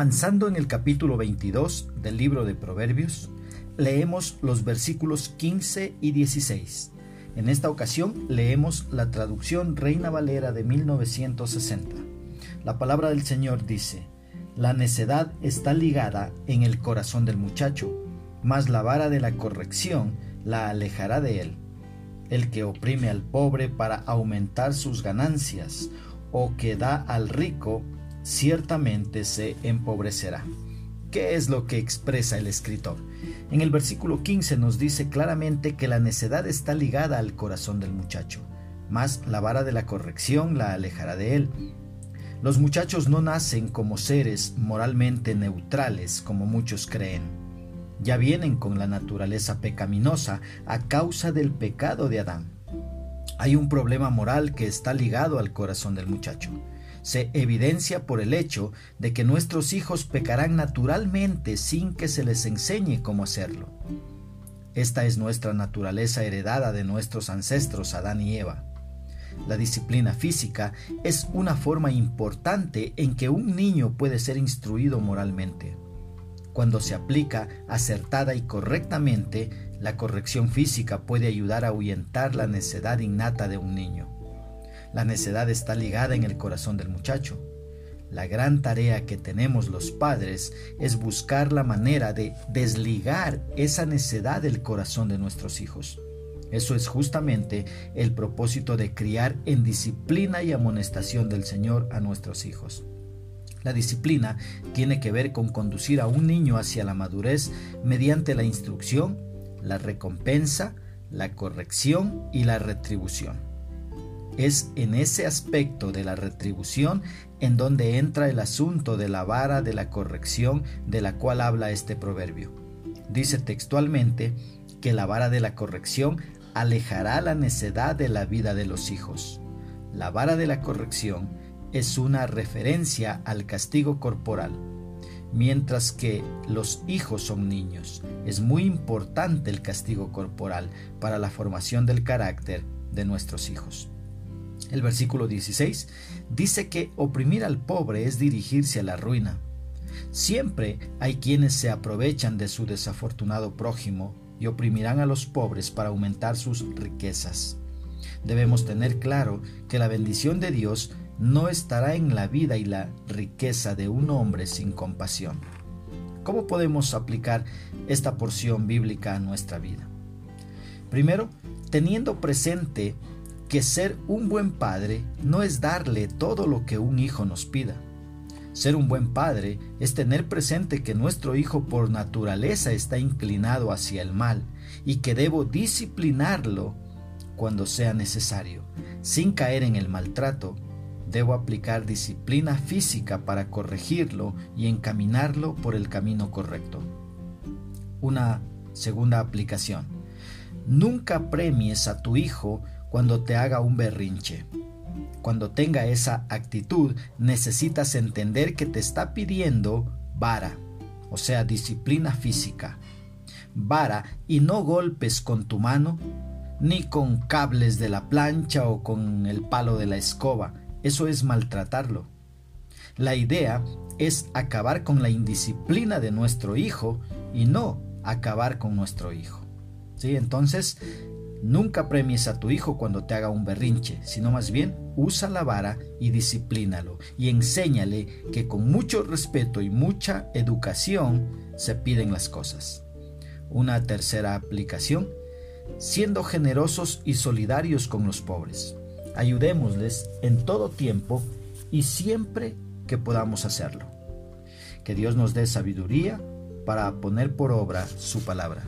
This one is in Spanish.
Avanzando en el capítulo 22 del libro de Proverbios, leemos los versículos 15 y 16. En esta ocasión leemos la traducción Reina Valera de 1960. La palabra del Señor dice, La necedad está ligada en el corazón del muchacho, mas la vara de la corrección la alejará de él. El que oprime al pobre para aumentar sus ganancias, o que da al rico, ciertamente se empobrecerá. ¿Qué es lo que expresa el escritor? En el versículo 15 nos dice claramente que la necedad está ligada al corazón del muchacho, mas la vara de la corrección la alejará de él. Los muchachos no nacen como seres moralmente neutrales como muchos creen. Ya vienen con la naturaleza pecaminosa a causa del pecado de Adán. Hay un problema moral que está ligado al corazón del muchacho se evidencia por el hecho de que nuestros hijos pecarán naturalmente sin que se les enseñe cómo hacerlo. Esta es nuestra naturaleza heredada de nuestros ancestros Adán y Eva. La disciplina física es una forma importante en que un niño puede ser instruido moralmente. Cuando se aplica acertada y correctamente, la corrección física puede ayudar a ahuyentar la necedad innata de un niño. La necedad está ligada en el corazón del muchacho. La gran tarea que tenemos los padres es buscar la manera de desligar esa necedad del corazón de nuestros hijos. Eso es justamente el propósito de criar en disciplina y amonestación del Señor a nuestros hijos. La disciplina tiene que ver con conducir a un niño hacia la madurez mediante la instrucción, la recompensa, la corrección y la retribución. Es en ese aspecto de la retribución en donde entra el asunto de la vara de la corrección de la cual habla este proverbio. Dice textualmente que la vara de la corrección alejará la necedad de la vida de los hijos. La vara de la corrección es una referencia al castigo corporal, mientras que los hijos son niños. Es muy importante el castigo corporal para la formación del carácter de nuestros hijos. El versículo 16 dice que oprimir al pobre es dirigirse a la ruina. Siempre hay quienes se aprovechan de su desafortunado prójimo y oprimirán a los pobres para aumentar sus riquezas. Debemos tener claro que la bendición de Dios no estará en la vida y la riqueza de un hombre sin compasión. ¿Cómo podemos aplicar esta porción bíblica a nuestra vida? Primero, teniendo presente que ser un buen padre no es darle todo lo que un hijo nos pida. Ser un buen padre es tener presente que nuestro hijo por naturaleza está inclinado hacia el mal y que debo disciplinarlo cuando sea necesario. Sin caer en el maltrato, debo aplicar disciplina física para corregirlo y encaminarlo por el camino correcto. Una segunda aplicación. Nunca premies a tu hijo cuando te haga un berrinche. Cuando tenga esa actitud, necesitas entender que te está pidiendo vara, o sea, disciplina física. Vara y no golpes con tu mano, ni con cables de la plancha o con el palo de la escoba. Eso es maltratarlo. La idea es acabar con la indisciplina de nuestro hijo y no acabar con nuestro hijo. ¿Sí? Entonces, Nunca premies a tu hijo cuando te haga un berrinche, sino más bien usa la vara y disciplínalo y enséñale que con mucho respeto y mucha educación se piden las cosas. Una tercera aplicación, siendo generosos y solidarios con los pobres. Ayudémosles en todo tiempo y siempre que podamos hacerlo. Que Dios nos dé sabiduría para poner por obra su palabra.